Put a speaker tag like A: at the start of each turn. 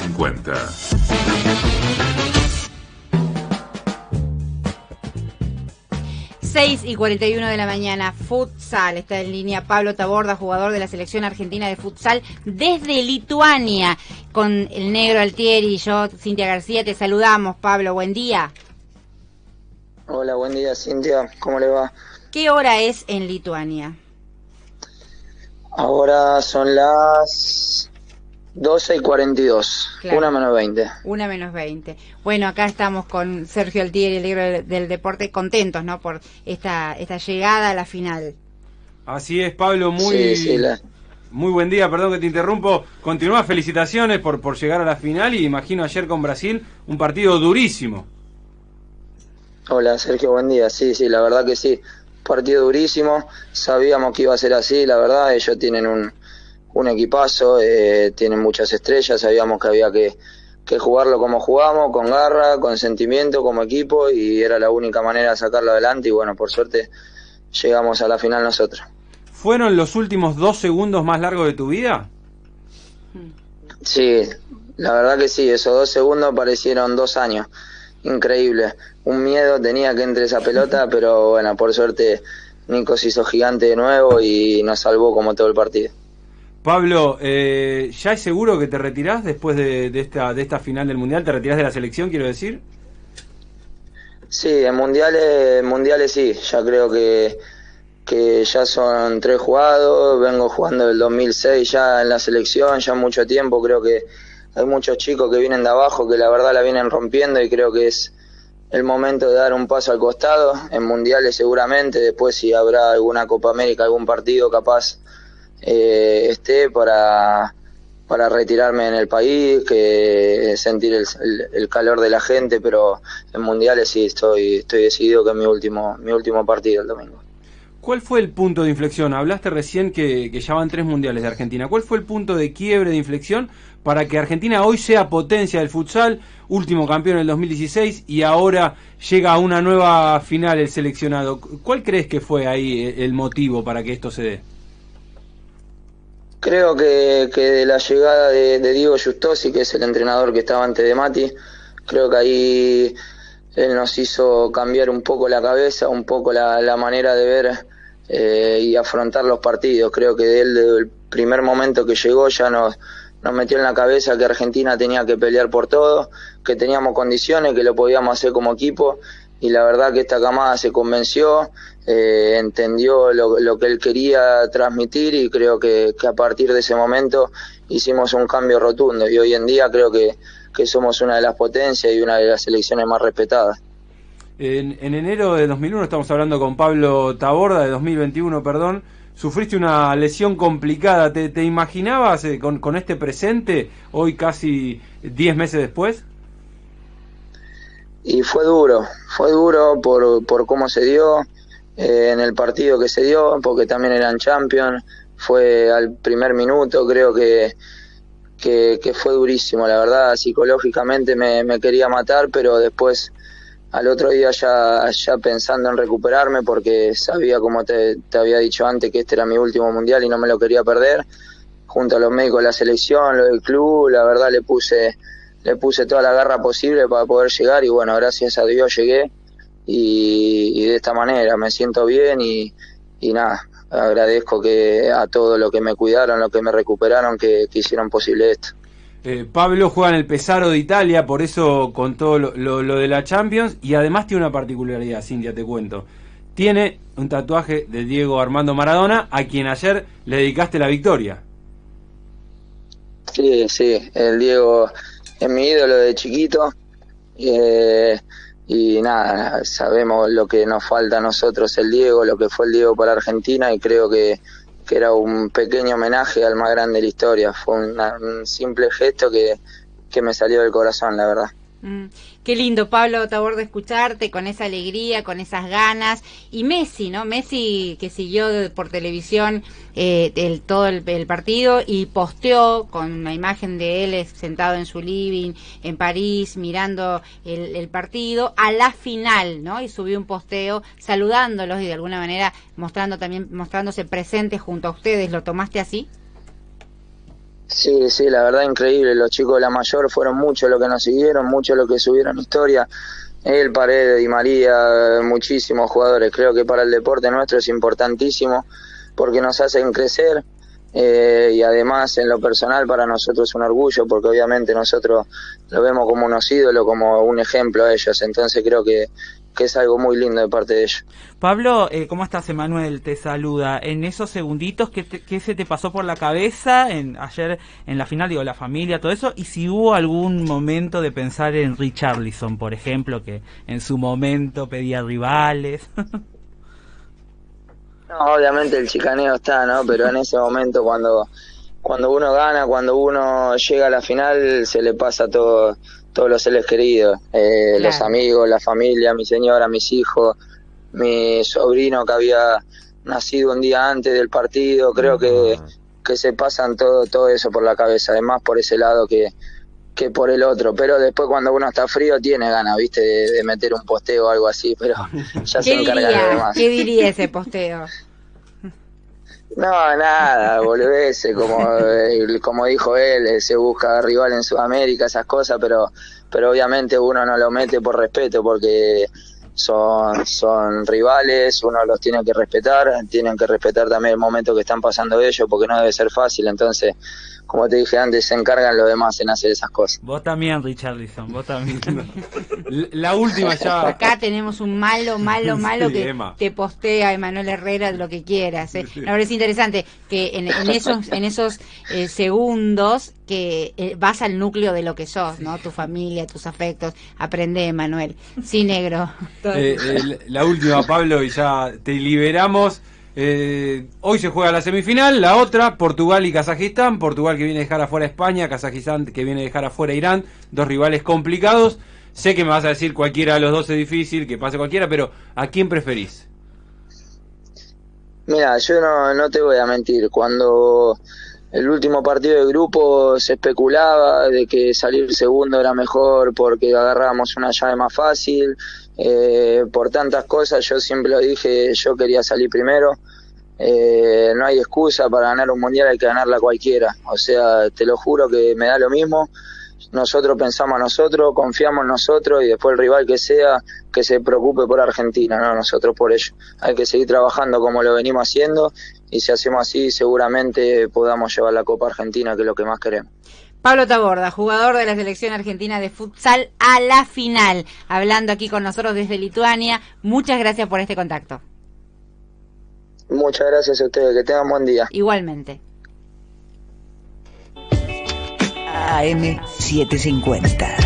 A: 1950.
B: 6 y 41 de la mañana, futsal. Está en línea Pablo Taborda, jugador de la selección argentina de futsal desde Lituania. Con el negro Altieri y yo, Cintia García, te saludamos. Pablo, buen día.
C: Hola, buen día, Cintia. ¿Cómo le va?
B: ¿Qué hora es en Lituania?
C: Ahora son las 12 y 42,
B: Claro.
C: una menos 20.
B: Una menos 20. Bueno, acá estamos con Sergio Altieri, el negro del, del deporte, contentos, ¿no? Por esta, esta llegada a la final.
D: Así es, Pablo, muy,
C: Sí, sí, la-
D: muy buen día, perdón que te interrumpo. Continúa, felicitaciones por, por llegar a la final y imagino ayer con Brasil un partido durísimo.
C: Hola, Sergio, buen día. Sí, sí, la verdad que sí. Partido durísimo. Sabíamos que iba a ser así, la verdad. Ellos tienen un, un equipazo, eh, tienen muchas estrellas. Sabíamos que había que, que jugarlo como jugamos, con garra, con sentimiento, como equipo, y era la única manera de sacarlo adelante. Y bueno, por suerte llegamos a la final nosotros.
D: ¿Fueron los últimos dos segundos más largos de tu vida?
C: Sí, la verdad que sí, esos dos segundos parecieron dos años. Increíble. Un miedo tenía que entre esa pelota, pero bueno, por suerte Nico se hizo gigante de nuevo y nos salvó como todo el partido.
D: Pablo, eh, ¿ya es seguro que te retirás después de, esta, de esta final del Mundial? ¿Te retirás de la selección, quiero decir?
C: Sí, en mundiales, mundiales sí, ya creo que, que ya son tres jugados, vengo jugando del 2006 ya en la selección, ya mucho tiempo, creo que hay muchos chicos que vienen de abajo que la verdad la vienen rompiendo y creo que es el momento de dar un paso al costado, en mundiales seguramente, después si habrá alguna Copa América, algún partido capaz eh, esté para, para retirarme en el país, que sentir el, calor de la gente, pero en mundiales sí estoy, estoy decidido que es mi último, mi último partido el domingo.
D: ¿Cuál fue el punto de inflexión? Hablaste recién que, que ya van tres mundiales de Argentina. ¿Cuál fue el punto de quiebre, de inflexión, para que Argentina hoy sea potencia del futsal, último campeón en el 2016 y ahora llega a una nueva final el seleccionado? ¿Cuál crees que fue ahí el motivo para que esto se dé?
C: Creo que, que de la llegada de, de Diego Justosi, que es el entrenador que estaba antes de Mati, creo que ahí él nos hizo cambiar un poco la cabeza, un poco la, la manera de ver eh, y afrontar los partidos. Creo que de él, desde el primer momento que llegó, ya nos, nos metió en la cabeza que Argentina tenía que pelear por todo, que teníamos condiciones, que lo podíamos hacer como equipo. Y la verdad que esta camada se convenció, eh, entendió lo, que él quería transmitir y creo que, a partir de ese momento hicimos un cambio rotundo. Y hoy en día creo que, que somos una de las potencias y una de las selecciones más respetadas.
D: En, en enero de 2001, estamos hablando con Pablo Taborda, de 2021, perdón, sufriste una lesión complicada. ¿Te, te imaginabas eh, con, con este presente, hoy casi 10 meses después?
C: Y fue duro, fue duro por, por cómo se dio eh, en el partido que se dio, porque también eran champions, fue al primer minuto, creo que, que, que fue durísimo, la verdad, psicológicamente me, me quería matar, pero después al otro día ya, ya pensando en recuperarme, porque sabía, como te, te había dicho antes, que este era mi último mundial y no me lo quería perder, junto a los médicos de la selección, lo del club, la verdad le puse le puse toda la garra posible para poder llegar y bueno, gracias a Dios llegué y, y de esta manera me siento bien y, y nada, agradezco que a todo lo que me cuidaron, lo que me recuperaron, que, que hicieron posible esto.
D: Eh, Pablo juega en el Pesaro de Italia, por eso contó lo, lo, lo de la Champions y además tiene una particularidad, Cintia, te cuento. Tiene un tatuaje de Diego Armando Maradona, a quien ayer le dedicaste la victoria.
C: Sí, sí, el Diego es mi ídolo de chiquito eh, y nada, sabemos lo que nos falta a nosotros el Diego, lo que fue el Diego para Argentina y creo que, que era un pequeño homenaje al más grande de la historia, fue una- un simple gesto que, que me salió del corazón, la verdad.
B: Mm, Qué lindo, Pablo Taborda, escucharte con esa alegría, con esas ganas. Y Messi, ¿no? Messi que siguió de- por televisión eh, el, todo el, el partido y posteó con una imagen de él eh, sentado en su living en París mirando el, el partido a la final, ¿no? Y subió un posteo saludándolos y de alguna manera mostrando también mostrándose presente junto a ustedes. ¿Lo tomaste así?
C: Sí, sí, la verdad increíble. Los chicos de la mayor fueron muchos los que nos siguieron, muchos los que subieron historia. El Paredes, Di María, muchísimos jugadores. Creo que para el deporte nuestro es importantísimo porque nos hacen crecer eh, y además en lo personal para nosotros es un orgullo porque obviamente nosotros lo vemos como unos ídolos, como un ejemplo a ellos. Entonces creo que que es algo muy lindo de parte de ellos.
A: Pablo, eh, ¿cómo estás? Emanuel te saluda. En esos segunditos, ¿qué, ¿qué, se te pasó por la cabeza en, ayer en la final? Digo, la familia, todo eso. Y si hubo algún momento de pensar en Richarlison, por ejemplo, que en su momento pedía rivales.
C: no, obviamente el chicaneo está, ¿no? Pero en ese momento cuando, cuando uno gana, cuando uno llega a la final, se le pasa todo todos los seres queridos, eh, los amigos, la familia, mi señora, mis hijos, mi sobrino que había nacido un día antes del partido, creo que, que se pasan todo, todo eso por la cabeza, además por ese lado que, que por el otro, pero después cuando uno está frío tiene ganas, viste, de, meter un posteo o algo así, pero ya se encarga de demás.
B: ¿Qué diría ese posteo?
C: No, nada, volvese, como, como dijo él, se busca rival en Sudamérica, esas cosas, pero, pero obviamente uno no lo mete por respeto, porque son, son rivales, uno los tiene que respetar, tienen que respetar también el momento que están pasando ellos, porque no debe ser fácil, entonces como te dije antes, se encargan los demás en hacer esas cosas.
A: Vos también, Richarlison, vos también.
D: la última ya.
B: Acá tenemos un malo, malo, malo que te postea Emanuel Herrera lo que quieras. ¿eh? Ahora es interesante que en, esos, en esos eh, segundos que eh, vas al núcleo de lo que sos, ¿no? Tu familia, tus afectos. Aprende, Emanuel. Sí, negro.
D: la última, Pablo, y ya te liberamos. Eh, hoy se juega la semifinal, la otra, Portugal y Kazajistán. Portugal que viene a dejar afuera España, Kazajistán que viene a dejar afuera Irán. Dos rivales complicados. Sé que me vas a decir cualquiera de los dos es difícil, que pase cualquiera, pero ¿a quién preferís?
C: Mira, yo no, no te voy a mentir. Cuando el último partido de grupo se especulaba de que salir segundo era mejor porque agarrábamos una llave más fácil, eh, por tantas cosas, yo siempre lo dije, yo quería salir primero. Eh, no hay excusa para ganar un mundial, hay que ganarla cualquiera. O sea, te lo juro que me da lo mismo. Nosotros pensamos nosotros, confiamos en nosotros y después el rival que sea, que se preocupe por Argentina, no nosotros por ello. Hay que seguir trabajando como lo venimos haciendo y si hacemos así, seguramente podamos llevar la Copa Argentina, que es lo que más queremos.
B: Pablo Taborda, jugador de la selección argentina de futsal a la final, hablando aquí con nosotros desde Lituania. Muchas gracias por este contacto.
C: Muchas gracias a ustedes, que tengan buen día.
B: Igualmente.
E: AM750.